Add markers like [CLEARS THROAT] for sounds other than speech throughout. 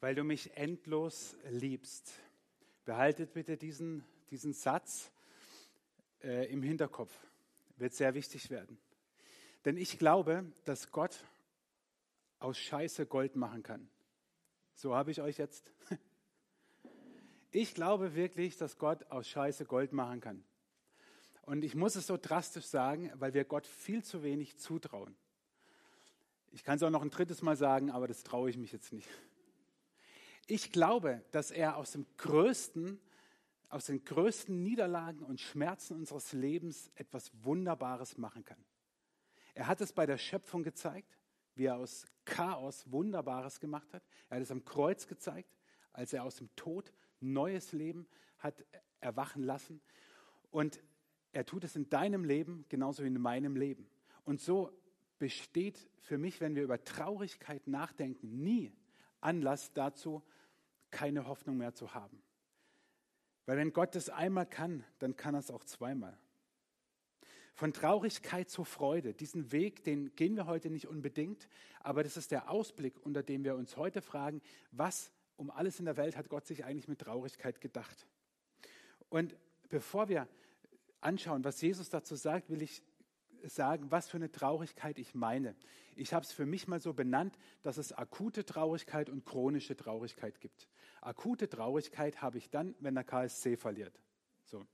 weil du mich endlos liebst. Behaltet bitte diesen, diesen Satz äh, im Hinterkopf. Wird sehr wichtig werden. Denn ich glaube, dass Gott aus Scheiße Gold machen kann. So habe ich euch jetzt. [LAUGHS] Ich glaube wirklich, dass Gott aus Scheiße Gold machen kann. Und ich muss es so drastisch sagen, weil wir Gott viel zu wenig zutrauen. Ich kann es auch noch ein drittes Mal sagen, aber das traue ich mich jetzt nicht. Ich glaube, dass er aus dem größten, aus den größten Niederlagen und Schmerzen unseres Lebens etwas Wunderbares machen kann. Er hat es bei der Schöpfung gezeigt, wie er aus Chaos Wunderbares gemacht hat. Er hat es am Kreuz gezeigt, als er aus dem Tod neues Leben hat erwachen lassen. Und er tut es in deinem Leben genauso wie in meinem Leben. Und so besteht für mich, wenn wir über Traurigkeit nachdenken, nie Anlass dazu, keine Hoffnung mehr zu haben. Weil wenn Gott es einmal kann, dann kann er es auch zweimal. Von Traurigkeit zur Freude, diesen Weg, den gehen wir heute nicht unbedingt, aber das ist der Ausblick, unter dem wir uns heute fragen, was um alles in der Welt hat Gott sich eigentlich mit Traurigkeit gedacht. Und bevor wir anschauen, was Jesus dazu sagt, will ich sagen, was für eine Traurigkeit ich meine. Ich habe es für mich mal so benannt, dass es akute Traurigkeit und chronische Traurigkeit gibt. Akute Traurigkeit habe ich dann, wenn der KSC verliert. So.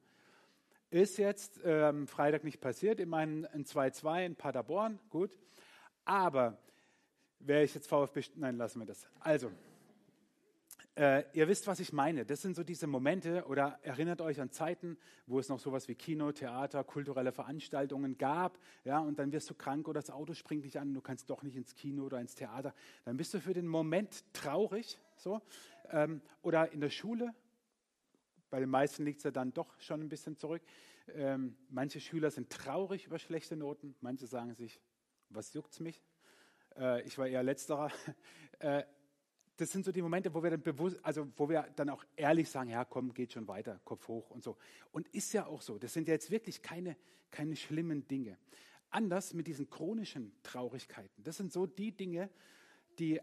Ist jetzt ähm, Freitag nicht passiert, in meinem 2-2 in Paderborn, gut. Aber wäre ich jetzt VfB, nein, lassen wir das. Also, äh, ihr wisst, was ich meine. Das sind so diese Momente oder erinnert euch an Zeiten, wo es noch sowas wie Kino, Theater, kulturelle Veranstaltungen gab. Ja, und dann wirst du krank oder das Auto springt dich an, du kannst doch nicht ins Kino oder ins Theater. Dann bist du für den Moment traurig. So. Ähm, oder in der Schule. Bei den meisten liegt es ja dann doch schon ein bisschen zurück. Ähm, manche Schüler sind traurig über schlechte Noten. Manche sagen sich, was juckt's mich? Äh, ich war eher letzterer. [LAUGHS] Äh, das sind so die Momente, wo wir dann bewusst, also wo wir dann auch ehrlich sagen, ja, komm, geht schon weiter, Kopf hoch und so. Und ist ja auch so. Das sind ja jetzt wirklich keine, keine schlimmen Dinge. Anders mit diesen chronischen Traurigkeiten. Das sind so die Dinge, die,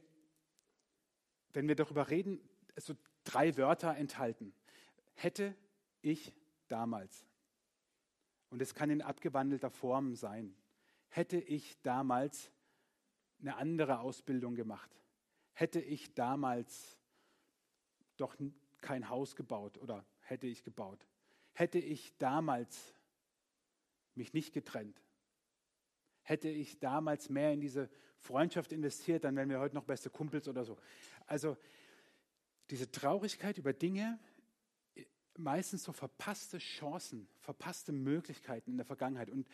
wenn wir darüber reden, so drei Wörter enthalten. Hätte ich damals. Und es kann in abgewandelter Form sein. Hätte ich damals eine andere Ausbildung gemacht hätte ich damals doch kein Haus gebaut oder hätte ich gebaut, hätte ich damals mich nicht getrennt, hätte ich damals mehr in diese Freundschaft investiert, dann wären wir heute noch beste Kumpels oder so. Also diese Traurigkeit über Dinge, meistens so verpasste Chancen, verpasste Möglichkeiten in der Vergangenheit. Und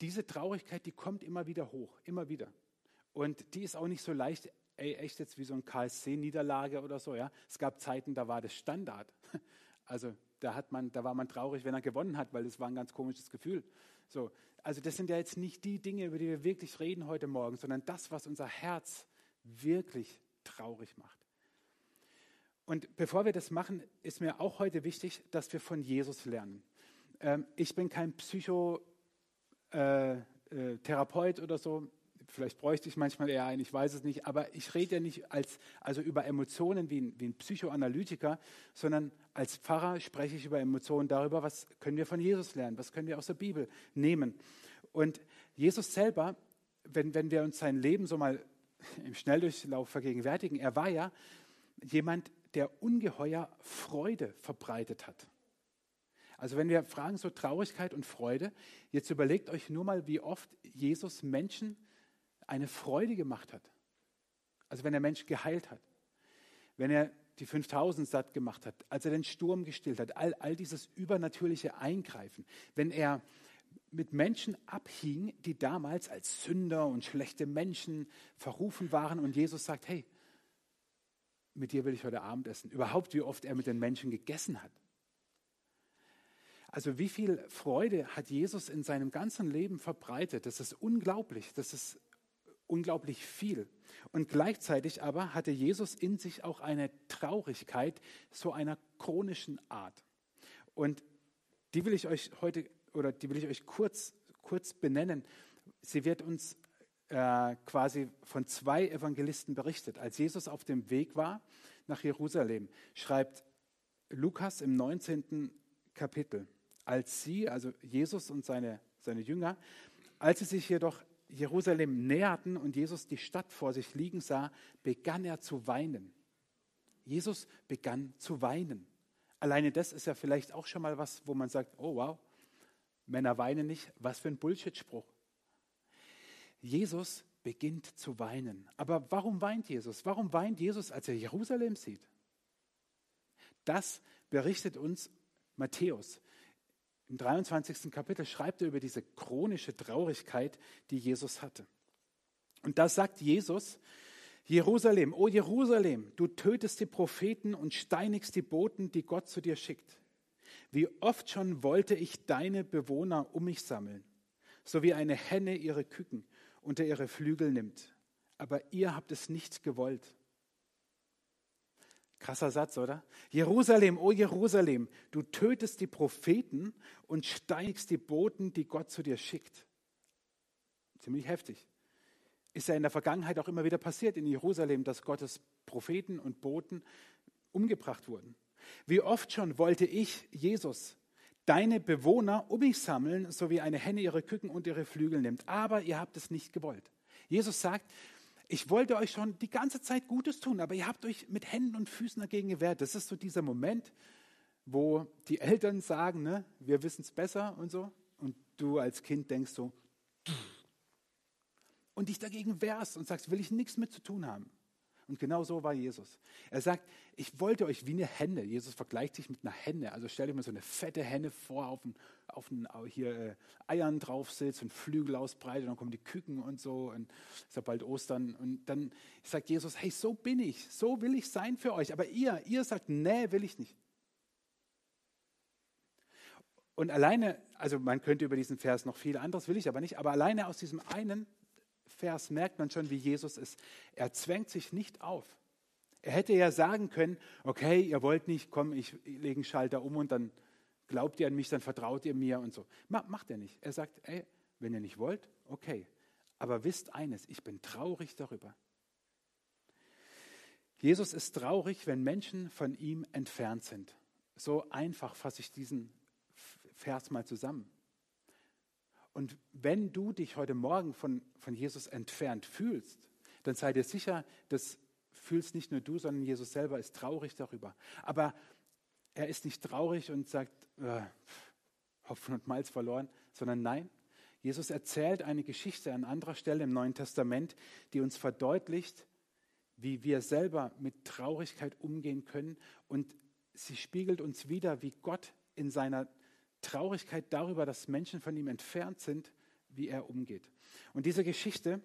diese Traurigkeit, die kommt immer wieder hoch, immer wieder. Und die ist auch nicht so leicht ey, echt jetzt wie so ein KSC-Niederlage oder so, ja. Es gab Zeiten, da war das Standard. [LAUGHS] Also da hat man, da war man traurig, wenn er gewonnen hat, weil das war ein ganz komisches Gefühl. So, also das sind ja jetzt nicht die Dinge, über die wir wirklich reden heute Morgen, sondern das, was unser Herz wirklich traurig macht. Und bevor wir das machen, ist mir auch heute wichtig, dass wir von Jesus lernen. Ähm, ich bin kein Psychotherapeut äh, äh, oder so. Vielleicht bräuchte ich manchmal eher einen, ich weiß es nicht, aber ich rede ja nicht als, also über Emotionen wie ein, wie ein Psychoanalytiker, sondern als Pfarrer spreche ich über Emotionen darüber, was können wir von Jesus lernen, was können wir aus der Bibel nehmen. Und Jesus selber, wenn, wenn wir uns sein Leben so mal im Schnelldurchlauf vergegenwärtigen, er war ja jemand, der ungeheuer Freude verbreitet hat. Also wenn wir fragen so Traurigkeit und Freude, jetzt überlegt euch nur mal, wie oft Jesus Menschen eine Freude gemacht hat. Also wenn er Menschen geheilt hat, wenn er die 5000 satt gemacht hat, als er den Sturm gestillt hat, all, all dieses übernatürliche Eingreifen, wenn er mit Menschen abhing, die damals als Sünder und schlechte Menschen verrufen waren und Jesus sagt, hey, mit dir will ich heute Abend essen. Überhaupt, wie oft er mit den Menschen gegessen hat. Also wie viel Freude hat Jesus in seinem ganzen Leben verbreitet? Das ist unglaublich. Das ist unglaublich viel. Und gleichzeitig aber hatte Jesus in sich auch eine Traurigkeit so einer chronischen Art. Und die will ich euch heute oder die will ich euch kurz, kurz benennen. Sie wird uns äh, quasi von zwei Evangelisten berichtet. Als Jesus auf dem Weg war nach Jerusalem, schreibt Lukas im 19. Kapitel, als sie, also Jesus und seine, seine Jünger, als sie sich jedoch Jerusalem näherten und Jesus die Stadt vor sich liegen sah, begann er zu weinen. Jesus begann zu weinen. Alleine das ist ja vielleicht auch schon mal was, wo man sagt, oh wow, Männer weinen nicht, was für ein Bullshit-Spruch. Jesus beginnt zu weinen. Aber warum weint Jesus? Warum weint Jesus, als er Jerusalem sieht? Das berichtet uns Matthäus. Im 23. Kapitel schreibt er über diese chronische Traurigkeit, die Jesus hatte. Und da sagt Jesus, Jerusalem, o Jerusalem, du tötest die Propheten und steinigst die Boten, die Gott zu dir schickt. Wie oft schon wollte ich deine Bewohner um mich sammeln, so wie eine Henne ihre Küken unter ihre Flügel nimmt. Aber ihr habt es nicht gewollt. Krasser Satz, oder? Jerusalem, o Jerusalem, du tötest die Propheten und steigst die Boten, die Gott zu dir schickt. Ziemlich heftig. Ist ja in der Vergangenheit auch immer wieder passiert in Jerusalem, dass Gottes Propheten und Boten umgebracht wurden. Wie oft schon wollte ich, Jesus, deine Bewohner um mich sammeln, so wie eine Henne ihre Küken und ihre Flügel nimmt. Aber ihr habt es nicht gewollt. Jesus sagt, ich wollte euch schon die ganze Zeit Gutes tun, aber ihr habt euch mit Händen und Füßen dagegen gewehrt. Das ist so dieser Moment, wo die Eltern sagen, ne, wir wissen es besser und so. Und du als Kind denkst so, und dich dagegen wehrst und sagst, will ich nichts mit zu tun haben. Und genau so war Jesus. Er sagt, ich wollte euch wie eine Henne. Jesus vergleicht sich mit einer Henne. Also stell dir mal so eine fette Henne vor, auf den, auf den hier äh, Eiern drauf sitzt und Flügel ausbreitet dann kommen die Küken und so. Und es ist ja bald Ostern. Und dann sagt Jesus, hey, so bin ich. So will ich sein für euch. Aber ihr, ihr sagt, nee, will ich nicht. Und alleine, also man könnte über diesen Vers noch viel anderes, will ich aber nicht, aber alleine aus diesem einen Vers merkt man schon, wie Jesus ist. Er zwängt sich nicht auf. Er hätte ja sagen können, okay, ihr wollt nicht, komm, ich lege einen Schalter um und dann glaubt ihr an mich, dann vertraut ihr mir und so. Macht er nicht. Er sagt, ey, wenn ihr nicht wollt, okay. Aber wisst eines, ich bin traurig darüber. Jesus ist traurig, wenn Menschen von ihm entfernt sind. So einfach fasse ich diesen Vers mal zusammen. Und wenn du dich heute Morgen von, von Jesus entfernt fühlst, dann sei dir sicher, das fühlst nicht nur du, sondern Jesus selber ist traurig darüber. Aber er ist nicht traurig und sagt, äh, Hopfen und Malz verloren, sondern nein, Jesus erzählt eine Geschichte an anderer Stelle im Neuen Testament, die uns verdeutlicht, wie wir selber mit Traurigkeit umgehen können. Und sie spiegelt uns wieder, wie Gott in seiner Traurigkeit darüber, dass Menschen von ihm entfernt sind, wie er umgeht. Und diese Geschichte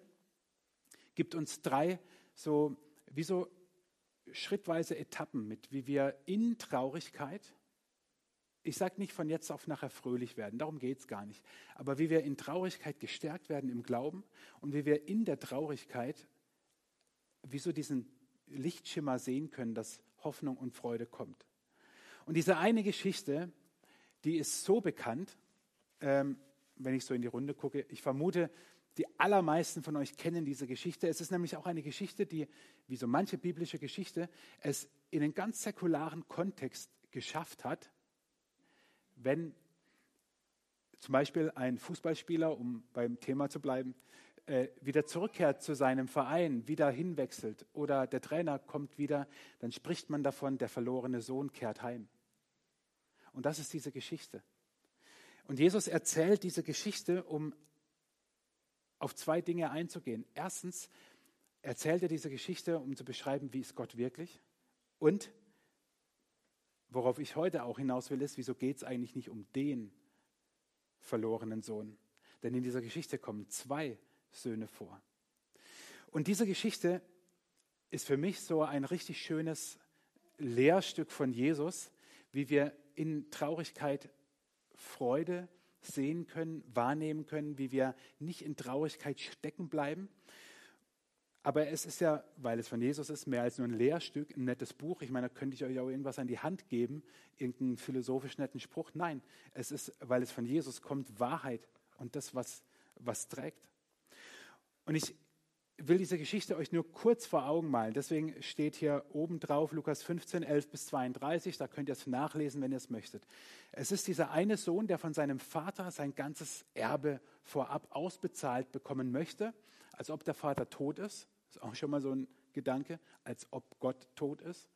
gibt uns drei so, wie so schrittweise Etappen mit, wie wir in Traurigkeit, ich sage nicht von jetzt auf nachher fröhlich werden, darum geht es gar nicht, aber wie wir in Traurigkeit gestärkt werden im Glauben und wie wir in der Traurigkeit wie so diesen Lichtschimmer sehen können, dass Hoffnung und Freude kommt. Und diese eine Geschichte, die ist so bekannt, ähm, wenn ich so in die Runde gucke. Ich vermute, die allermeisten von euch kennen diese Geschichte. Es ist nämlich auch eine Geschichte, die, wie so manche biblische Geschichte, es in einen ganz säkularen Kontext geschafft hat, wenn zum Beispiel ein Fußballspieler, um beim Thema zu bleiben, äh, wieder zurückkehrt zu seinem Verein, wieder hinwechselt oder der Trainer kommt wieder, dann spricht man davon, der verlorene Sohn kehrt heim. Und das ist diese Geschichte. Und Jesus erzählt diese Geschichte, um auf zwei Dinge einzugehen. Erstens erzählt er diese Geschichte, um zu beschreiben, wie ist Gott wirklich. Und worauf ich heute auch hinaus will, ist, wieso geht es eigentlich nicht um den verlorenen Sohn? Denn in dieser Geschichte kommen zwei Söhne vor. Und diese Geschichte ist für mich so ein richtig schönes Lehrstück von Jesus, wie wir in Traurigkeit Freude sehen können, wahrnehmen können, wie wir nicht in Traurigkeit stecken bleiben. Aber es ist ja, weil es von Jesus ist, mehr als nur ein Lehrstück, ein nettes Buch. Ich meine, da könnte ich euch auch irgendwas an die Hand geben, irgendeinen philosophisch netten Spruch. Nein, es ist, weil es von Jesus kommt, Wahrheit und das, was, was trägt. Und ich will diese Geschichte euch nur kurz vor Augen malen. Deswegen steht hier oben drauf Lukas 15, 11 bis 32. Da könnt ihr es nachlesen, wenn ihr es möchtet. Es ist dieser eine Sohn, der von seinem Vater sein ganzes Erbe vorab ausbezahlt bekommen möchte, als ob der Vater tot ist. Ist auch schon mal so ein Gedanke, als ob Gott tot ist.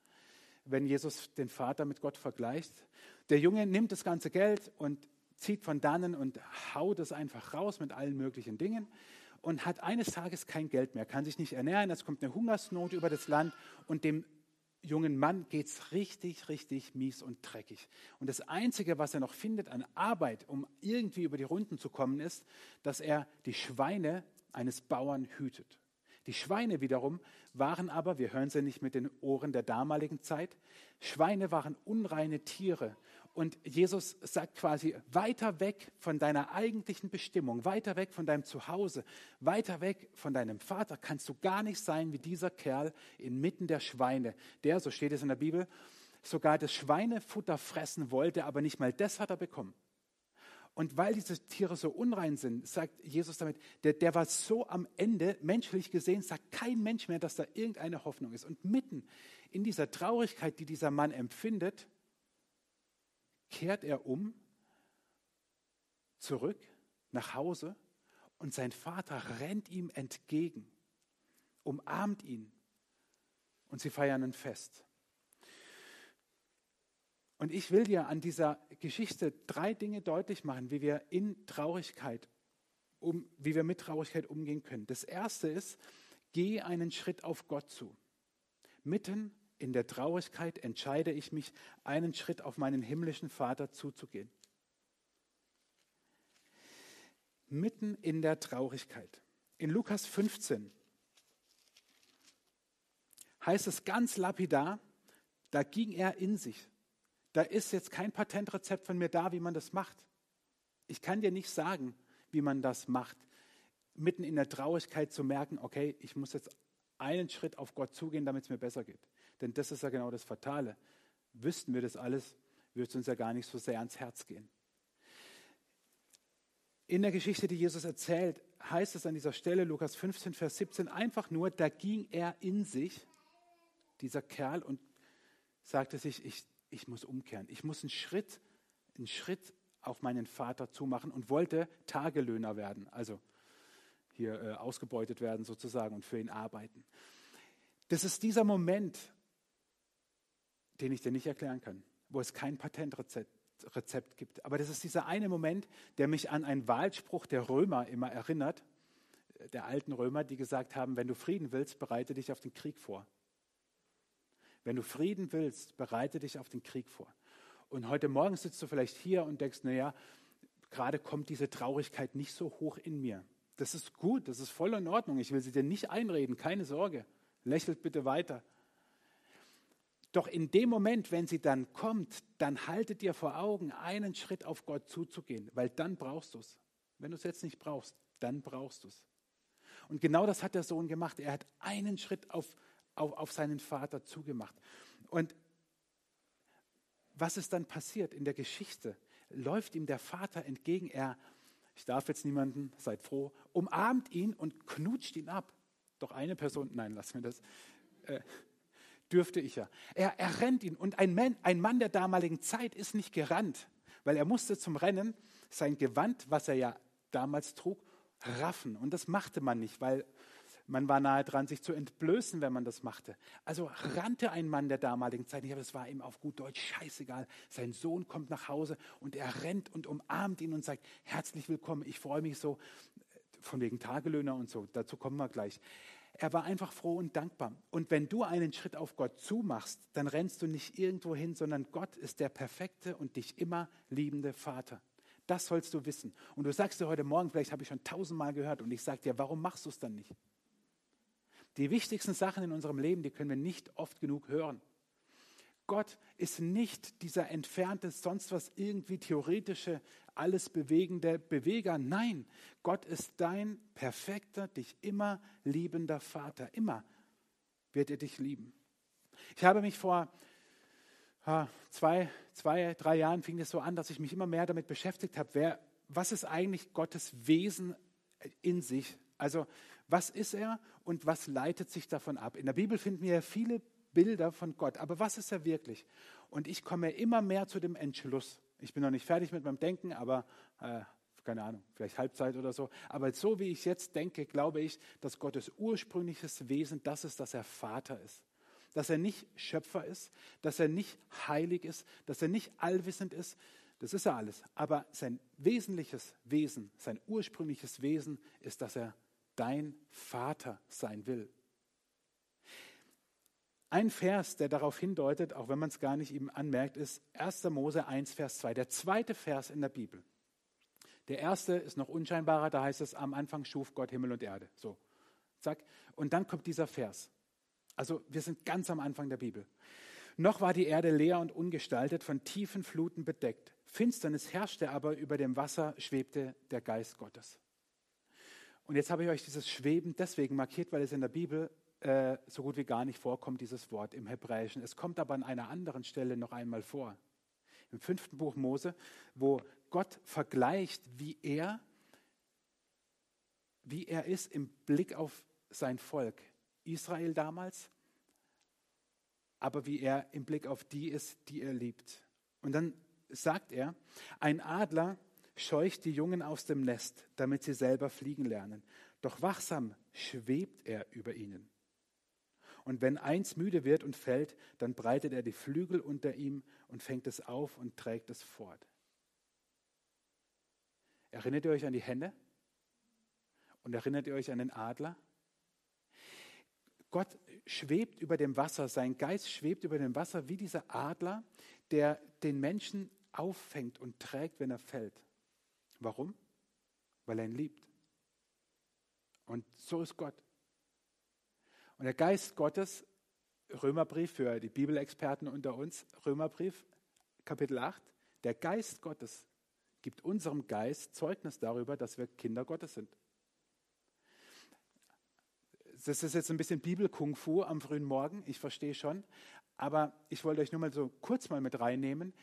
Wenn Jesus den Vater mit Gott vergleicht. Der Junge nimmt das ganze Geld und zieht von dannen und haut es einfach raus mit allen möglichen Dingen und hat eines Tages kein Geld mehr, kann sich nicht ernähren, es kommt eine Hungersnot über das Land und dem jungen Mann geht es richtig, richtig mies und dreckig. Und das Einzige, was er noch findet an Arbeit, um irgendwie über die Runden zu kommen, ist, dass er die Schweine eines Bauern hütet. Die Schweine wiederum waren aber, wir hören sie nicht mit den Ohren der damaligen Zeit, Schweine waren unreine Tiere und Jesus sagt quasi, weiter weg von deiner eigentlichen Bestimmung, weiter weg von deinem Zuhause, weiter weg von deinem Vater kannst du gar nicht sein wie dieser Kerl inmitten der Schweine, der, so steht es in der Bibel, sogar das Schweinefutter fressen wollte, aber nicht mal das hat er bekommen. Und weil diese Tiere so unrein sind, sagt Jesus damit, der, der war so am Ende, menschlich gesehen, sagt kein Mensch mehr, dass da irgendeine Hoffnung ist. Und mitten in dieser Traurigkeit, die dieser Mann empfindet, kehrt er um, zurück nach Hause und sein Vater rennt ihm entgegen, umarmt ihn und sie feiern ein Fest. Und ich will dir an dieser Geschichte drei Dinge deutlich machen, wie wir in Traurigkeit, um, wie wir mit Traurigkeit umgehen können. Das erste ist, geh einen Schritt auf Gott zu. Mitten in der Traurigkeit entscheide ich mich, einen Schritt auf meinen himmlischen Vater zuzugehen. Mitten in der Traurigkeit. In Lukas 15 heißt es ganz lapidar, da ging er in sich. Da ist jetzt kein Patentrezept von mir da, wie man das macht. Ich kann dir nicht sagen, wie man das macht. Mitten in der Traurigkeit zu merken, okay, ich muss jetzt einen Schritt auf Gott zugehen, damit es mir besser geht. Denn das ist ja genau das Fatale. Wüssten wir das alles, würde es uns ja gar nicht so sehr ans Herz gehen. In der Geschichte, die Jesus erzählt, heißt es an dieser Stelle, Lukas 15, Vers 17, einfach nur, da ging er in sich, dieser Kerl, und sagte sich, ich, ich muss umkehren. Ich muss einen Schritt, einen Schritt auf meinen Vater zumachen und wollte Tagelöhner werden, also hier äh, ausgebeutet werden sozusagen und für ihn arbeiten. Das ist dieser Moment, den ich dir nicht erklären kann, wo es kein Patentrezept Rezept gibt. Aber das ist dieser eine Moment, der mich an einen Wahlspruch der Römer immer erinnert, der alten Römer, die gesagt haben, wenn du Frieden willst, bereite dich auf den Krieg vor. Wenn du Frieden willst, bereite dich auf den Krieg vor. Und heute Morgen sitzt du vielleicht hier und denkst, naja, gerade kommt diese Traurigkeit nicht so hoch in mir. Das ist gut, das ist voll in Ordnung. Ich will sie dir nicht einreden, keine Sorge. Lächelt bitte weiter. Doch in dem Moment, wenn sie dann kommt, dann haltet dir vor Augen, einen Schritt auf Gott zuzugehen, weil dann brauchst du es. Wenn du es jetzt nicht brauchst, dann brauchst du es. Und genau das hat der Sohn gemacht. Er hat einen Schritt auf, auf, auf seinen Vater zugemacht. Und was ist dann passiert in der Geschichte? Läuft ihm der Vater entgegen, er, ich darf jetzt niemanden, seid froh, umarmt ihn und knutscht ihn ab. Doch eine Person, nein, lass mir das. Äh, dürfte ich ja. Er, er rennt ihn und ein Mann, ein Mann der damaligen Zeit ist nicht gerannt, weil er musste zum Rennen sein Gewand, was er ja damals trug, raffen. Und das machte man nicht, weil man war nahe dran, sich zu entblößen, wenn man das machte. Also rannte ein Mann der damaligen Zeit nicht, aber es war ihm auf gut Deutsch scheißegal. Sein Sohn kommt nach Hause und er rennt und umarmt ihn und sagt, herzlich willkommen, ich freue mich so, von wegen Tagelöhner und so, dazu kommen wir gleich. Er war einfach froh und dankbar. Und wenn du einen Schritt auf Gott zumachst, dann rennst du nicht irgendwo hin, sondern Gott ist der perfekte und dich immer liebende Vater. Das sollst du wissen. Und du sagst dir heute Morgen, vielleicht habe ich schon tausendmal gehört, und ich sage dir, warum machst du es dann nicht? Die wichtigsten Sachen in unserem Leben, die können wir nicht oft genug hören. Gott ist nicht dieser entfernte, sonst was irgendwie theoretische, alles bewegende Beweger. Nein, Gott ist dein perfekter, dich immer liebender Vater. Immer wird er dich lieben. Ich habe mich vor zwei, zwei, drei Jahren fing es so an, dass ich mich immer mehr damit beschäftigt habe, wer, was ist eigentlich Gottes Wesen in sich? Also Was ist er und was leitet sich davon ab? In der Bibel finden wir viele Bilder von Gott, aber was ist er wirklich? Und ich komme immer mehr zu dem Entschluss. Ich bin noch nicht fertig mit meinem Denken, aber äh, keine Ahnung, vielleicht Halbzeit oder so. Aber so wie ich jetzt denke, glaube ich, dass Gottes ursprüngliches Wesen das ist, dass er Vater ist. Dass er nicht Schöpfer ist, dass er nicht heilig ist, dass er nicht allwissend ist. Das ist er alles. Aber sein wesentliches Wesen, sein ursprüngliches Wesen ist, dass er dein Vater sein will. Ein Vers, der darauf hindeutet, auch wenn man es gar nicht ihm anmerkt, ist 1. Mose 1, Vers 2. Der zweite Vers in der Bibel. Der erste ist noch unscheinbarer, da heißt es, am Anfang schuf Gott Himmel und Erde. So, zack. Und dann kommt dieser Vers. Also wir sind ganz am Anfang der Bibel. Noch war die Erde leer und ungestaltet, von tiefen Fluten bedeckt. Finsternis herrschte aber über dem Wasser, schwebte der Geist Gottes. Und jetzt habe ich euch dieses Schweben deswegen markiert, weil es in der Bibel äh, so gut wie gar nicht vorkommt, dieses Wort im Hebräischen. Es kommt aber an einer anderen Stelle noch einmal vor. Im fünften Buch Mose, wo Gott vergleicht, wie er, wie er ist im Blick auf sein Volk, Israel damals, aber wie er im Blick auf die ist, die er liebt. Und dann sagt er, ein Adler scheucht die Jungen aus dem Nest, damit sie selber fliegen lernen. Doch wachsam schwebt er über ihnen. Und wenn eins müde wird und fällt, dann breitet er die Flügel unter ihm und fängt es auf und trägt es fort. Erinnert ihr euch an die Hände? Und erinnert ihr euch an den Adler? Gott schwebt über dem Wasser, sein Geist schwebt über dem Wasser wie dieser Adler, der den Menschen auffängt und trägt, wenn er fällt. Warum? Weil er ihn liebt. Und so ist Gott. Und der Geist Gottes, Römerbrief für die Bibelexperten unter uns, Römerbrief, Kapitel 8, der Geist Gottes gibt unserem Geist Zeugnis darüber, dass wir Kinder Gottes sind. Das ist jetzt ein bisschen Bibel-Kung-Fu am frühen Morgen, ich verstehe schon. Aber ich wollte euch nur mal so kurz mal mit reinnehmen,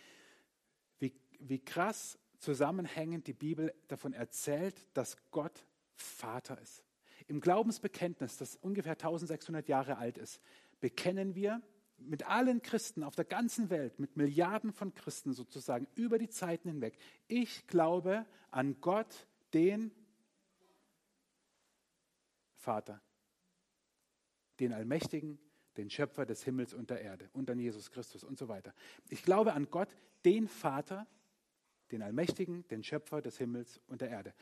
wie, wie krass zusammenhängend die Bibel davon erzählt, dass Gott Vater ist. Im Glaubensbekenntnis, das ungefähr 1600 Jahre alt ist, bekennen wir, mit allen Christen auf der ganzen Welt, mit Milliarden von Christen sozusagen über die Zeiten hinweg, ich glaube an Gott, den Vater, den Allmächtigen, den Schöpfer des Himmels und der Erde und an Jesus Christus und so weiter. Ich glaube an Gott, den Vater, den Allmächtigen, den Schöpfer des Himmels und der Erde.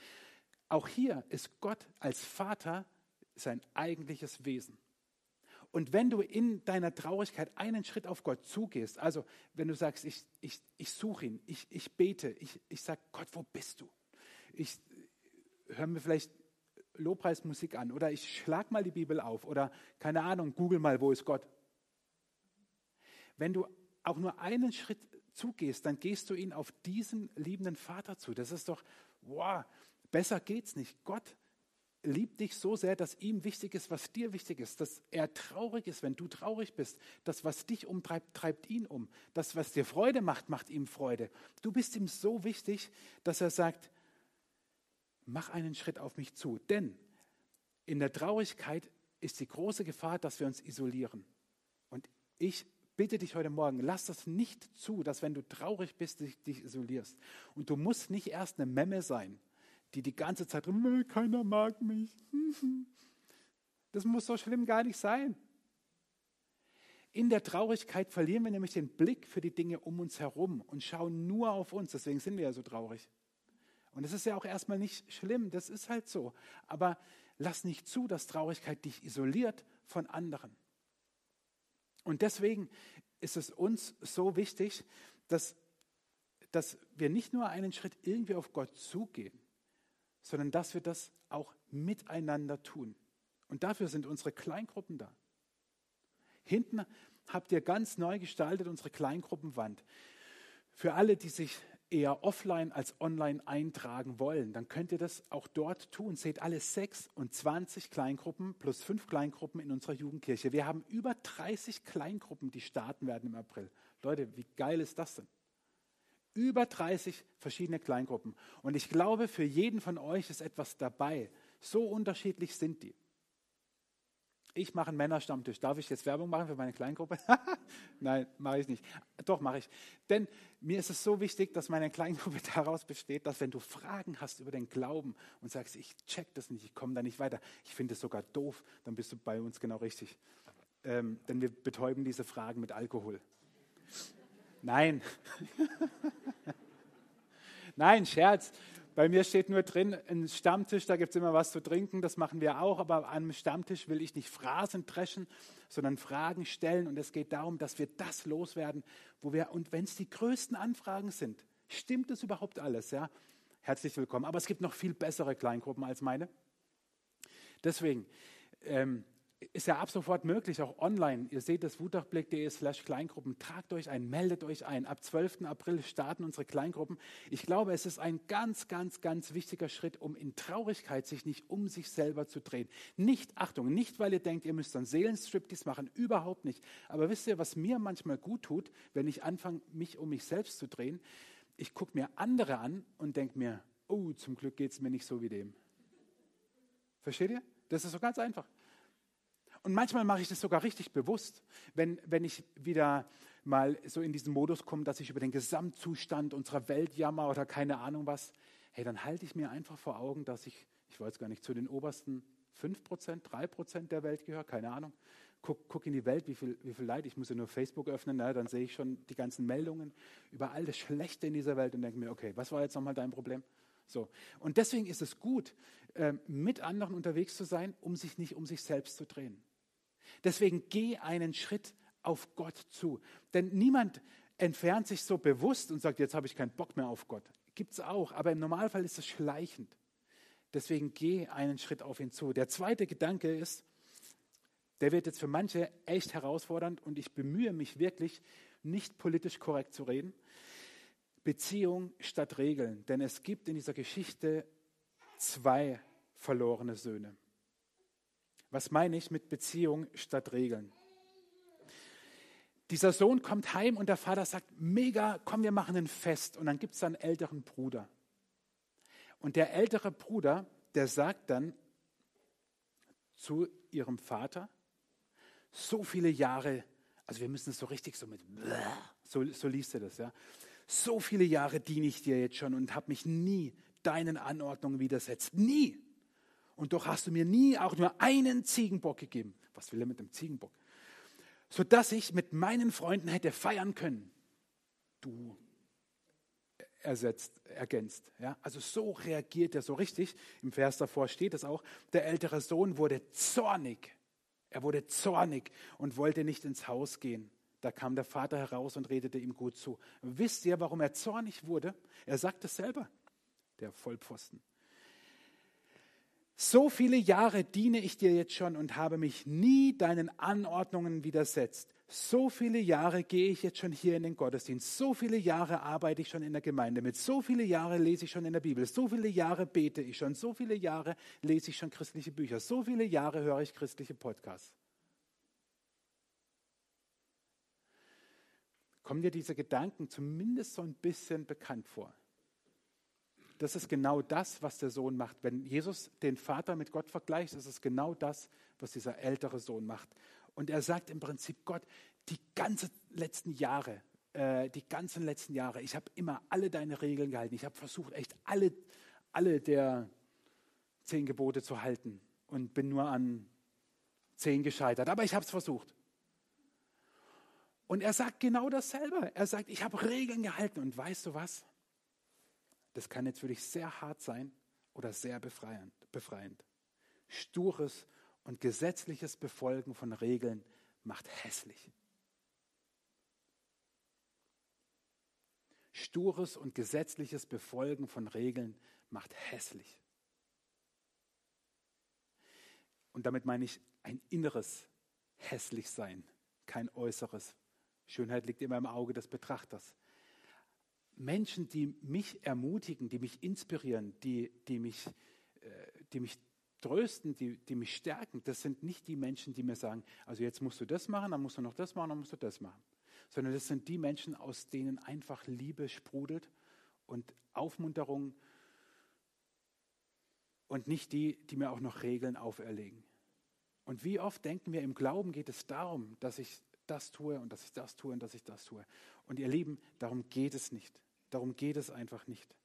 Auch hier ist Gott als Vater sein eigentliches Wesen. Und wenn du in deiner Traurigkeit einen Schritt auf Gott zugehst, also wenn du sagst, ich, ich, ich suche ihn, ich, ich bete, ich, ich sage, Gott, wo bist du? Ich höre mir vielleicht Lobpreismusik an oder ich schlag mal die Bibel auf oder keine Ahnung, google mal, wo ist Gott? Wenn du auch nur einen Schritt zugehst, dann gehst du ihn auf diesen liebenden Vater zu. Das ist doch, wow, besser geht's nicht. Gott liebt dich so sehr, dass ihm wichtig ist, was dir wichtig ist, dass er traurig ist, wenn du traurig bist. Das, was dich umtreibt, treibt ihn um. Das, was dir Freude macht, macht ihm Freude. Du bist ihm so wichtig, dass er sagt, mach einen Schritt auf mich zu. Denn in der Traurigkeit ist die große Gefahr, dass wir uns isolieren. Und ich bitte dich heute Morgen, lass das nicht zu, dass wenn du traurig bist, dich, dich isolierst. Und du musst nicht erst eine Memme sein die die ganze Zeit keiner mag mich. [LAUGHS] Das muss so schlimm gar nicht sein. In der Traurigkeit verlieren wir nämlich den Blick für die Dinge um uns herum und schauen nur auf uns. Deswegen sind wir ja so traurig. Und das ist ja auch erstmal nicht schlimm, das ist halt so. Aber lass nicht zu, dass Traurigkeit dich isoliert von anderen. Und deswegen ist es uns so wichtig, dass, dass wir nicht nur einen Schritt irgendwie auf Gott zugehen, sondern dass wir das auch miteinander tun. Und dafür sind unsere Kleingruppen da. Hinten habt ihr ganz neu gestaltet unsere Kleingruppenwand. Für alle, die sich eher offline als online eintragen wollen, dann könnt ihr das auch dort tun. Seht alle 26 Kleingruppen plus fünf Kleingruppen in unserer Jugendkirche. Wir haben über 30 Kleingruppen, die starten werden im April. Leute, wie geil ist das denn? Über 30 verschiedene Kleingruppen. Und ich glaube, für jeden von euch ist etwas dabei. So unterschiedlich sind die. Ich mache einen Männerstammtisch. Darf ich jetzt Werbung machen für meine Kleingruppe? [LAUGHS] Nein, mache ich nicht. Doch, mache ich. Denn mir ist es so wichtig, dass meine Kleingruppe [LAUGHS] daraus besteht, dass wenn du Fragen hast über den Glauben und sagst, ich check das nicht, ich komme da nicht weiter, ich finde es sogar doof, dann bist du bei uns genau richtig. Ähm, denn wir betäuben diese Fragen mit Alkohol. Nein. Nein, Scherz. Bei mir steht nur drin, ein Stammtisch, da gibt es immer was zu trinken, das machen wir auch, aber an einem Stammtisch will ich nicht Phrasen dreschen, sondern Fragen stellen und es geht darum, dass wir das loswerden, wo wir, und wenn es die größten Anfragen sind, stimmt das überhaupt alles, ja? Herzlich willkommen. Aber es gibt noch viel bessere Kleingruppen als meine. Deswegen, ähm, ist ja ab sofort möglich, auch online. Ihr seht das wutachblick.de slash Kleingruppen. Tragt euch ein, meldet euch ein. Ab 12. April starten unsere Kleingruppen. Ich glaube, es ist ein ganz, ganz, ganz wichtiger Schritt, um in Traurigkeit sich nicht um sich selber zu drehen. Nicht, Achtung, nicht, weil ihr denkt, ihr müsst dann Seelenstriptease machen, überhaupt nicht. Aber wisst ihr, was mir manchmal gut tut, wenn ich anfange, mich um mich selbst zu drehen? Ich gucke mir andere an und denke mir, oh, zum Glück geht es mir nicht so wie dem. Versteht ihr? Das ist so ganz einfach. Und manchmal mache ich das sogar richtig bewusst, wenn, wenn ich wieder mal so in diesen Modus komme, dass ich über den Gesamtzustand unserer Welt jammer oder keine Ahnung was. Hey, dann halte ich mir einfach vor Augen, dass ich, ich weiß gar nicht, zu den obersten 5%, 3% der Welt gehöre, keine Ahnung. Guck, guck in die Welt, wie viel, wie viel Leid. Ich muss ja nur Facebook öffnen, na, dann sehe ich schon die ganzen Meldungen über all das Schlechte in dieser Welt und denke mir, okay, was war jetzt nochmal dein Problem? So. Und deswegen ist es gut, ähm, mit anderen unterwegs zu sein, um sich nicht um sich selbst zu drehen. Deswegen geh einen Schritt auf Gott zu. Denn niemand entfernt sich so bewusst und sagt, jetzt habe ich keinen Bock mehr auf Gott. Gibt es auch, aber im Normalfall ist es schleichend. Deswegen geh einen Schritt auf ihn zu. Der zweite Gedanke ist, der wird jetzt für manche echt herausfordernd und ich bemühe mich wirklich, nicht politisch korrekt zu reden. Beziehung statt Regeln. Denn es gibt in dieser Geschichte zwei verlorene Söhne. Was meine ich mit Beziehung statt Regeln? Dieser Sohn kommt heim und der Vater sagt, mega, komm, wir machen ein Fest. Und dann gibt es einen älteren Bruder. Und der ältere Bruder, der sagt dann zu ihrem Vater, so viele Jahre, also wir müssen es so richtig so mit, so, so liest er das, ja. So viele Jahre diene ich dir jetzt schon und habe mich nie deinen Anordnungen widersetzt. Nie. Und doch hast du mir nie auch nur einen Ziegenbock gegeben. Was will er mit dem Ziegenbock? Sodass ich mit meinen Freunden hätte feiern können. Du ersetzt, ergänzt. Ja? Also so reagiert er so richtig. Im Vers davor steht es auch. Der ältere Sohn wurde zornig. Er wurde zornig und wollte nicht ins Haus gehen. Da kam der Vater heraus und redete ihm gut zu. Wisst ihr, warum er zornig wurde? Er sagt es selber, der Vollpfosten. So viele Jahre diene ich dir jetzt schon und habe mich nie deinen Anordnungen widersetzt. So viele Jahre gehe ich jetzt schon hier in den Gottesdienst. So viele Jahre arbeite ich schon in der Gemeinde mit. So viele Jahre lese ich schon in der Bibel. So viele Jahre bete ich schon. So viele Jahre lese ich schon christliche Bücher. So viele Jahre höre ich christliche Podcasts. Kommen dir diese Gedanken zumindest so ein bisschen bekannt vor? Das ist genau das, was der Sohn macht. Wenn Jesus den Vater mit Gott vergleicht, ist es genau das, was dieser ältere Sohn macht. Und er sagt im Prinzip Gott, die ganzen letzten Jahre, äh, die ganzen letzten Jahre, ich habe immer alle deine Regeln gehalten. Ich habe versucht, echt alle, alle der zehn Gebote zu halten und bin nur an zehn gescheitert. Aber ich habe es versucht. Und er sagt genau dasselbe. Er sagt, ich habe Regeln gehalten. Und weißt du was? Das kann jetzt für dich sehr hart sein oder sehr befreiend. befreiend. Stures und gesetzliches Befolgen von Regeln macht hässlich. Stures und gesetzliches Befolgen von Regeln macht hässlich. Und damit meine ich ein inneres hässlich sein, kein äußeres. Schönheit liegt immer im Auge des Betrachters. Menschen, die mich ermutigen, die mich inspirieren, die, die, mich, äh, die mich trösten, die, die mich stärken, das sind nicht die Menschen, die mir sagen, also jetzt musst du das machen, dann musst du noch das machen, dann musst du das machen. Sondern das sind die Menschen, aus denen einfach Liebe sprudelt und Aufmunterung und nicht die, die mir auch noch Regeln auferlegen. Und wie oft denken wir, im Glauben geht es darum, dass ich das tue und dass ich das tue und dass ich das tue. Und ihr Lieben, darum geht es nicht. Darum geht es einfach nicht.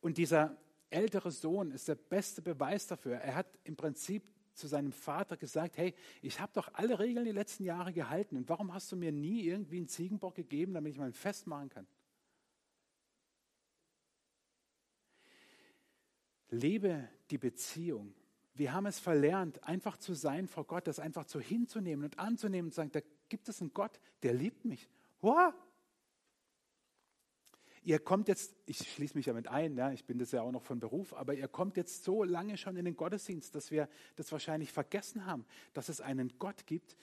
Und dieser ältere Sohn ist der beste Beweis dafür. Er hat im Prinzip zu seinem Vater gesagt, hey, ich habe doch alle Regeln die letzten Jahre gehalten und warum hast du mir nie irgendwie einen Ziegenbock gegeben, damit ich mal ein Fest machen kann? Lebe die Beziehung. Wir haben es verlernt, einfach zu sein vor Gott, das einfach so hinzunehmen und anzunehmen und zu sagen, da gibt es einen Gott, der liebt mich. Wow, ihr kommt jetzt, ich schließe mich damit ein, ja, ich bin das ja auch noch von Beruf, aber ihr kommt jetzt so lange schon in den Gottesdienst, dass wir das wahrscheinlich vergessen haben, dass es einen Gott gibt,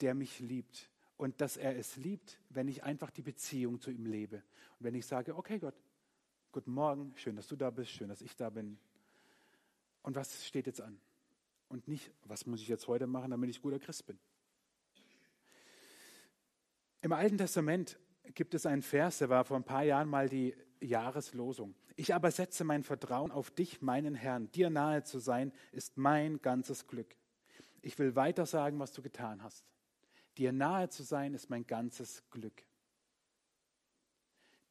der mich liebt und dass er es liebt, wenn ich einfach die Beziehung zu ihm lebe. Und wenn ich sage, okay Gott, guten Morgen, schön, dass du da bist, schön, dass ich da bin. Und was steht jetzt an? Und nicht, was muss ich jetzt heute machen, damit ich guter Christ bin? Im Alten Testament gibt es einen Vers, der war vor ein paar Jahren mal die Jahreslosung. Ich aber setze mein Vertrauen auf dich, meinen Herrn. Dir nahe zu sein, ist mein ganzes Glück. Ich will weiter sagen, was du getan hast. Dir nahe zu sein, ist mein ganzes Glück.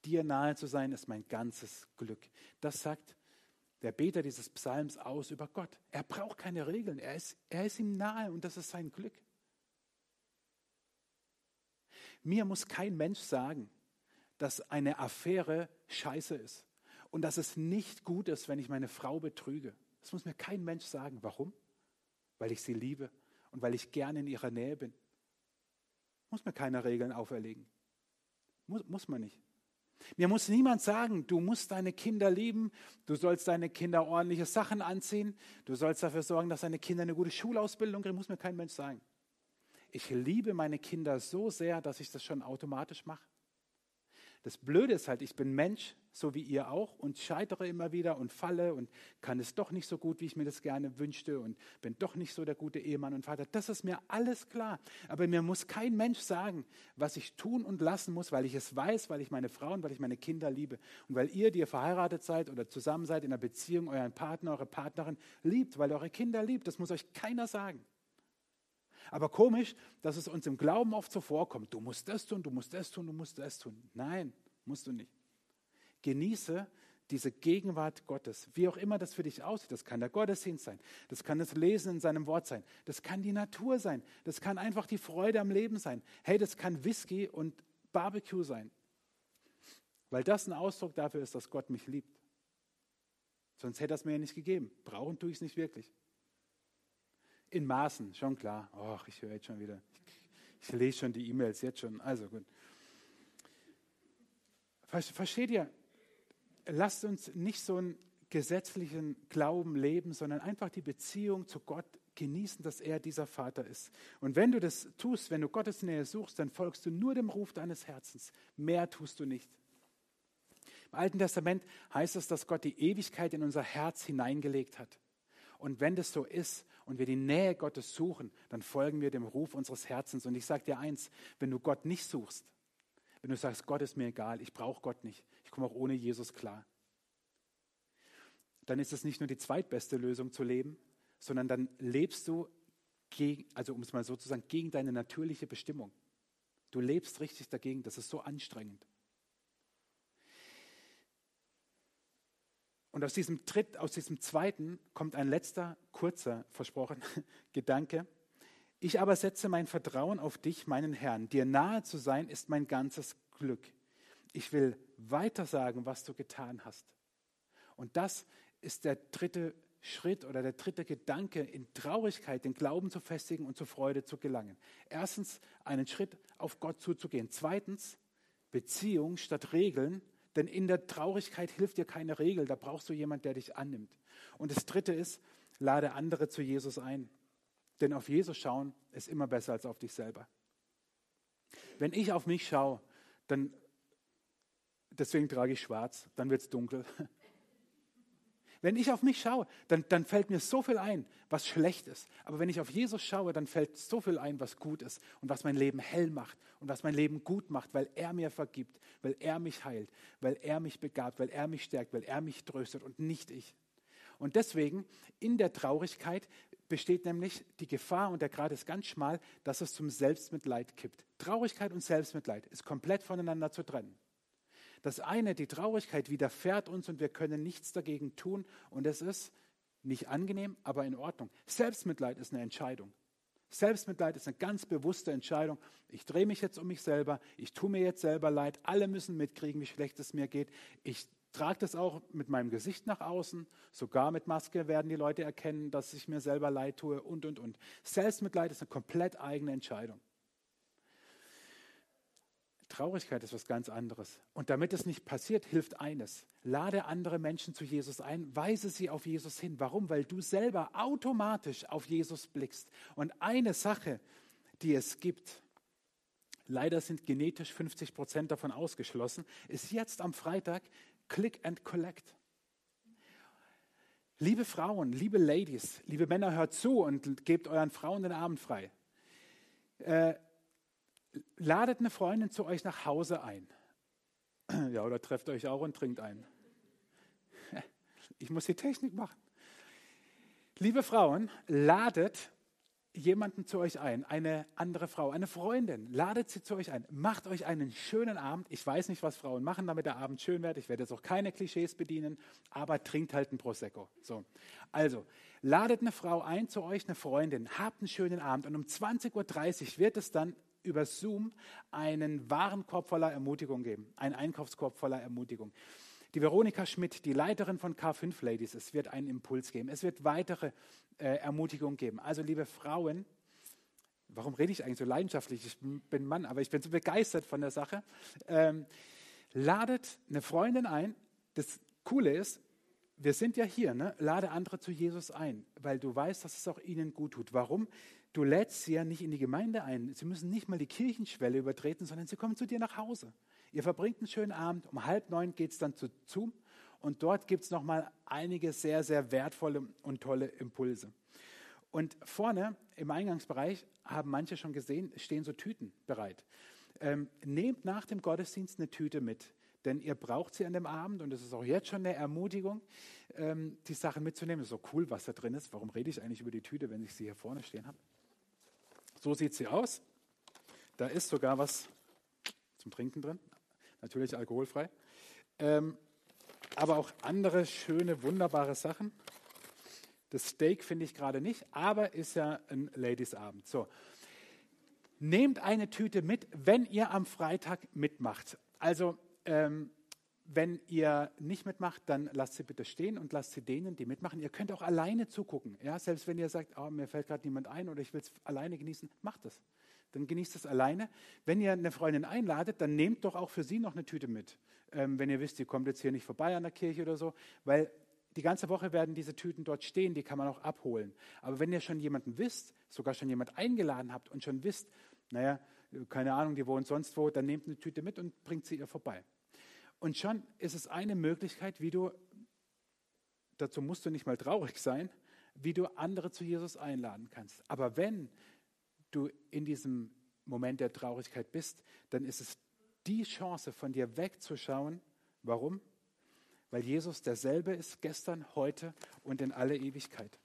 Dir nahe zu sein, ist mein ganzes Glück. Das sagt der Beter dieses Psalms aus über Gott. Er braucht keine Regeln. Er ist, er ist ihm nahe und das ist sein Glück. Mir muss kein Mensch sagen, dass eine Affäre scheiße ist und dass es nicht gut ist, wenn ich meine Frau betrüge. Das muss mir kein Mensch sagen. Warum? Weil ich sie liebe und weil ich gerne in ihrer Nähe bin. Muss mir keine Regeln auferlegen. Muss, muss man nicht. Mir muss niemand sagen, du musst deine Kinder lieben, du sollst deine Kinder ordentliche Sachen anziehen, du sollst dafür sorgen, dass deine Kinder eine gute Schulausbildung kriegen, muss mir kein Mensch sagen ich liebe meine Kinder so sehr, dass ich das schon automatisch mache. Das Blöde ist halt, ich bin Mensch, so wie ihr auch, und scheitere immer wieder und falle und kann es doch nicht so gut, wie ich mir das gerne wünschte und bin doch nicht so der gute Ehemann und Vater. Das ist mir alles klar. Aber mir muss kein Mensch sagen, was ich tun und lassen muss, weil ich es weiß, weil ich meine Frau und weil ich meine Kinder liebe. Und weil ihr, die ihr verheiratet seid oder zusammen seid in einer Beziehung, euren Partner, eure Partnerin liebt, weil ihr eure Kinder liebt. Das muss euch keiner sagen. Aber komisch, dass es uns im Glauben oft so vorkommt, du musst das tun, du musst das tun, du musst das tun. Nein, musst du nicht. Genieße diese Gegenwart Gottes, wie auch immer das für dich aussieht. Das kann der Gottesdienst sein, das kann das Lesen in seinem Wort sein, das kann die Natur sein, das kann einfach die Freude am Leben sein. Hey, das kann Whisky und Barbecue sein, weil das ein Ausdruck dafür ist, dass Gott mich liebt. Sonst hätte er es mir ja nicht gegeben. Brauchen tue ich es nicht wirklich. In Maßen, schon klar. Ach, ich höre jetzt schon wieder. Ich, ich lese schon die E-Mails jetzt schon. Also gut. Versteht ihr? Lasst uns nicht so einen gesetzlichen Glauben leben, sondern einfach die Beziehung zu Gott genießen, dass er dieser Vater ist. Und wenn du das tust, wenn du Gottes Nähe suchst, dann folgst du nur dem Ruf deines Herzens. Mehr tust du nicht. Im Alten Testament heißt es, dass Gott die Ewigkeit in unser Herz hineingelegt hat. Und wenn das so ist und wir die Nähe Gottes suchen, dann folgen wir dem Ruf unseres Herzens. Und ich sage dir eins, wenn du Gott nicht suchst, wenn du sagst, Gott ist mir egal, ich brauche Gott nicht, ich komme auch ohne Jesus klar, dann ist es nicht nur die zweitbeste Lösung zu leben, sondern dann lebst du, gegen, also um es mal so zu sagen, gegen deine natürliche Bestimmung. Du lebst richtig dagegen, das ist so anstrengend. Und aus diesem Tritt, aus diesem zweiten kommt ein letzter, kurzer, versprochen, [LAUGHS] Gedanke. Ich aber setze mein Vertrauen auf dich, meinen Herrn. Dir nahe zu sein, ist mein ganzes Glück. Ich will weiter sagen, was du getan hast. Und das ist der dritte Schritt oder der dritte Gedanke, in Traurigkeit den Glauben zu festigen und zur Freude zu gelangen. Erstens, einen Schritt auf Gott zuzugehen. Zweitens, Beziehung statt Regeln denn in der Traurigkeit hilft dir keine Regel, da brauchst du jemanden, der dich annimmt. Und das Dritte ist, lade andere zu Jesus ein. Denn auf Jesus schauen ist immer besser als auf dich selber. Wenn ich auf mich schaue, dann, deswegen trage ich schwarz, dann wird es dunkel. Wenn ich auf mich schaue, dann, dann fällt mir so viel ein, was schlecht ist. Aber wenn ich auf Jesus schaue, dann fällt so viel ein, was gut ist und was mein Leben hell macht und was mein Leben gut macht, weil er mir vergibt, weil er mich heilt, weil er mich begabt, weil er mich stärkt, weil er mich tröstet und nicht ich. Und deswegen in der Traurigkeit besteht nämlich die Gefahr, und der Grad ist ganz schmal, dass es zum Selbstmitleid kippt. Traurigkeit und Selbstmitleid ist komplett voneinander zu trennen. Das eine, die Traurigkeit, widerfährt uns und wir können nichts dagegen tun und es ist nicht angenehm, aber in Ordnung. Selbstmitleid ist eine Entscheidung. Selbstmitleid ist eine ganz bewusste Entscheidung. Ich drehe mich jetzt um mich selber, ich tue mir jetzt selber leid, alle müssen mitkriegen, wie schlecht es mir geht. Ich trage das auch mit meinem Gesicht nach außen, sogar mit Maske werden die Leute erkennen, dass ich mir selber leid tue und, und, und. Selbstmitleid ist eine komplett eigene Entscheidung. Traurigkeit ist was ganz anderes. Und damit es nicht passiert, hilft eines. Lade andere Menschen zu Jesus ein, weise sie auf Jesus hin. Warum? Weil du selber automatisch auf Jesus blickst. Und eine Sache, die es gibt, leider sind genetisch 50 Prozent davon ausgeschlossen, ist jetzt am Freitag Click and Collect. Liebe Frauen, liebe Ladies, liebe Männer, hört zu und gebt euren Frauen den Abend frei. Äh, ladet eine Freundin zu euch nach Hause ein. [CLEARS THROAT] Ja, oder trefft euch auch und trinkt ein. Ich muss die Technik machen. Liebe Frauen, ladet jemanden zu euch ein, eine andere Frau, eine Freundin, ladet sie zu euch ein, macht euch einen schönen Abend. Ich weiß nicht, was Frauen machen, damit der Abend schön wird. Ich werde jetzt auch keine Klischees bedienen, aber trinkt halt ein Prosecco. So. Also, ladet eine Frau ein zu euch, eine Freundin, habt einen schönen Abend und um 20.30 Uhr wird es dann über Zoom einen Warenkorb voller Ermutigung geben, einen Einkaufskorb voller Ermutigung. Die Veronika Schmidt, die Leiterin von K5 Ladies, es wird einen Impuls geben. Es wird weitere äh, Ermutigung geben. Also liebe Frauen, warum rede ich eigentlich so leidenschaftlich? Ich bin Mann, aber ich bin so begeistert von der Sache. Ähm, ladet eine Freundin ein. Das Coole ist, wir sind ja hier, ne? lade andere zu Jesus ein, weil du weißt, dass es auch ihnen gut tut. Warum? Du lädst sie ja nicht in die Gemeinde ein. Sie müssen nicht mal die Kirchenschwelle übertreten, sondern sie kommen zu dir nach Hause. Ihr verbringt einen schönen Abend. Um halb neun geht es dann zu Zoom und dort gibt es nochmal einige sehr, sehr wertvolle und tolle Impulse. Und vorne im Eingangsbereich haben manche schon gesehen, stehen so Tüten bereit. Ähm, nehmt nach dem Gottesdienst eine Tüte mit, denn ihr braucht sie an dem Abend und es ist auch jetzt schon eine Ermutigung, ähm, die Sachen mitzunehmen. Es ist so cool, was da drin ist. Warum rede ich eigentlich über die Tüte, wenn ich sie hier vorne stehen habe? So sieht sie aus. Da ist sogar was zum Trinken drin natürlich alkoholfrei. Ähm, aber auch andere schöne, wunderbare Sachen. Das Steak finde ich gerade nicht, aber ist ja ein Ladies-Abend. So. Nehmt eine Tüte mit, wenn ihr am Freitag mitmacht. Also, ähm, wenn ihr nicht mitmacht, dann lasst sie bitte stehen und lasst sie denen, die mitmachen. Ihr könnt auch alleine zugucken. Ja? Selbst wenn ihr sagt, oh, mir fällt gerade niemand ein oder ich will es alleine genießen, macht es dann genießt es alleine. Wenn ihr eine Freundin einladet, dann nehmt doch auch für sie noch eine Tüte mit. Ähm, wenn ihr wisst, ihr kommt jetzt hier nicht vorbei an der Kirche oder so, weil die ganze Woche werden diese Tüten dort stehen, die kann man auch abholen. Aber wenn ihr schon jemanden wisst, sogar schon jemand eingeladen habt und schon wisst, naja, keine Ahnung, die wohnt sonst wo, dann nehmt eine Tüte mit und bringt sie ihr vorbei. Und schon ist es eine Möglichkeit, wie du, dazu musst du nicht mal traurig sein, wie du andere zu Jesus einladen kannst. Aber wenn du in diesem Moment der Traurigkeit bist, dann ist es die Chance, von dir wegzuschauen. Warum? Weil Jesus derselbe ist gestern, heute und in alle Ewigkeit.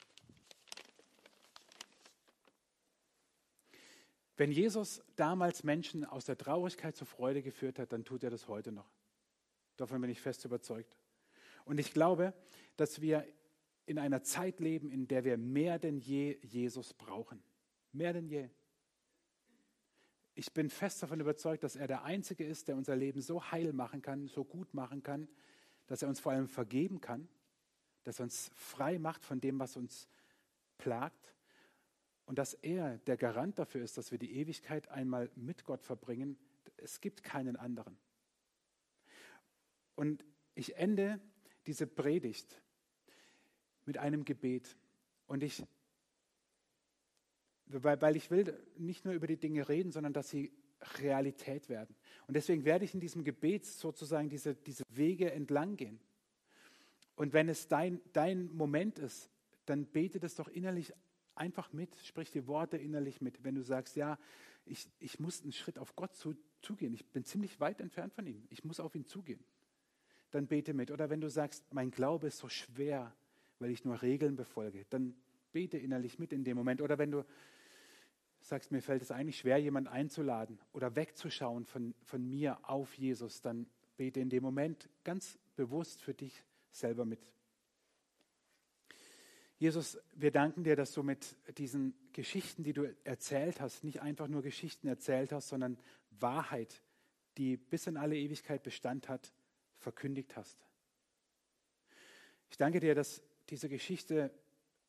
Wenn Jesus damals Menschen aus der Traurigkeit zur Freude geführt hat, dann tut er das heute noch. Davon bin ich fest überzeugt. Und ich glaube, dass wir in einer Zeit leben, in der wir mehr denn je Jesus brauchen. Mehr denn je. Ich bin fest davon überzeugt, dass er der Einzige ist, der unser Leben so heil machen kann, so gut machen kann, dass er uns vor allem vergeben kann, dass er uns frei macht von dem, was uns plagt und dass er der Garant dafür ist, dass wir die Ewigkeit einmal mit Gott verbringen. Es gibt keinen anderen. Und ich ende diese Predigt mit einem Gebet. Und ich weil, ich will nicht nur über die Dinge reden, sondern dass sie Realität werden. Und deswegen werde ich in diesem Gebet sozusagen diese, diese Wege entlang gehen. Und wenn es dein, dein Moment ist, dann bete das doch innerlich einfach mit, sprich die Worte innerlich mit. Wenn du sagst, ja, ich, ich muss einen Schritt auf Gott zu, zugehen, ich bin ziemlich weit entfernt von ihm, ich muss auf ihn zugehen, dann bete mit. Oder wenn du sagst, mein Glaube ist so schwer, weil ich nur Regeln befolge, dann Bete innerlich mit in dem Moment. Oder wenn du sagst, mir fällt es eigentlich schwer, jemanden einzuladen oder wegzuschauen von, von mir auf Jesus, dann bete in dem Moment ganz bewusst für dich selber mit. Jesus, wir danken dir, dass du mit diesen Geschichten, die du erzählt hast, nicht einfach nur Geschichten erzählt hast, sondern Wahrheit, die bis in alle Ewigkeit Bestand hat, verkündigt hast. Ich danke dir, dass diese Geschichte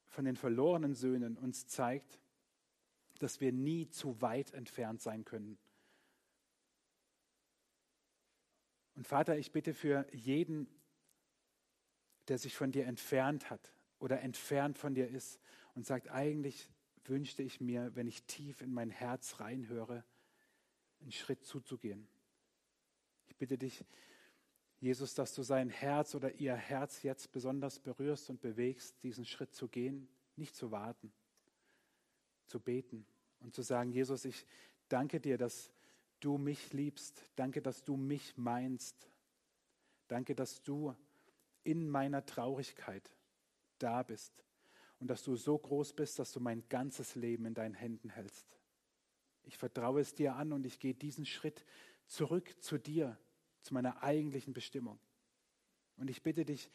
von den verlorenen Söhnen uns zeigt, dass wir nie zu weit entfernt sein können. Und Vater, ich bitte für jeden, der sich von dir entfernt hat, oder entfernt von dir ist und sagt, eigentlich wünschte ich mir, wenn ich tief in mein Herz reinhöre, einen Schritt zuzugehen. Ich bitte dich, Jesus, dass du sein Herz oder ihr Herz jetzt besonders berührst und bewegst, diesen Schritt zu gehen, nicht zu warten, zu beten und zu sagen, Jesus, ich danke dir, dass du mich liebst. Danke, dass du mich meinst. Danke, dass du in meiner Traurigkeit da bist und dass du so groß bist, dass du mein ganzes Leben in deinen Händen hältst. Ich vertraue es dir an und ich gehe diesen Schritt zurück zu dir, zu meiner eigentlichen Bestimmung. Und ich bitte dich,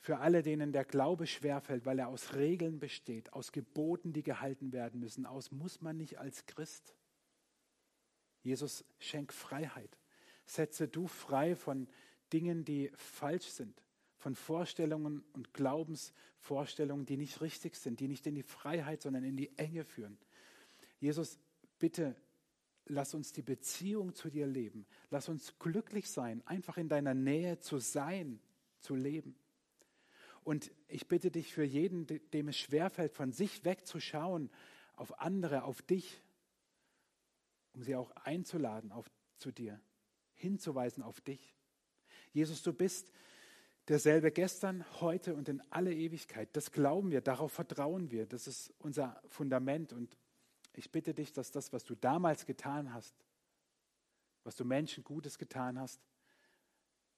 für alle, denen der Glaube schwerfällt, weil er aus Regeln besteht, aus Geboten, die gehalten werden müssen, aus muss man nicht als Christ. Jesus, schenk Freiheit. Setze du frei von Dingen, die falsch sind von Vorstellungen und Glaubensvorstellungen, die nicht richtig sind, die nicht in die Freiheit, sondern in die Enge führen. Jesus, bitte lass uns die Beziehung zu dir leben. Lass uns glücklich sein, einfach in deiner Nähe zu sein, zu leben. Und ich bitte dich für jeden, dem es schwerfällt, von sich wegzuschauen auf andere, auf dich, um sie auch einzuladen auf, zu dir, hinzuweisen auf dich. Jesus, du bist derselbe gestern, heute und in alle Ewigkeit. Das glauben wir, darauf vertrauen wir. Das ist unser Fundament. Und ich bitte dich, dass das, was du damals getan hast, was du Menschen Gutes getan hast,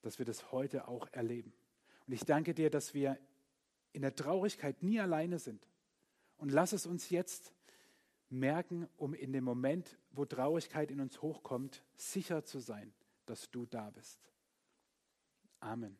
dass wir das heute auch erleben. Und ich danke dir, dass wir in der Traurigkeit nie alleine sind. Und lass es uns jetzt merken, um in dem Moment, wo Traurigkeit in uns hochkommt, sicher zu sein, dass du da bist. Amen.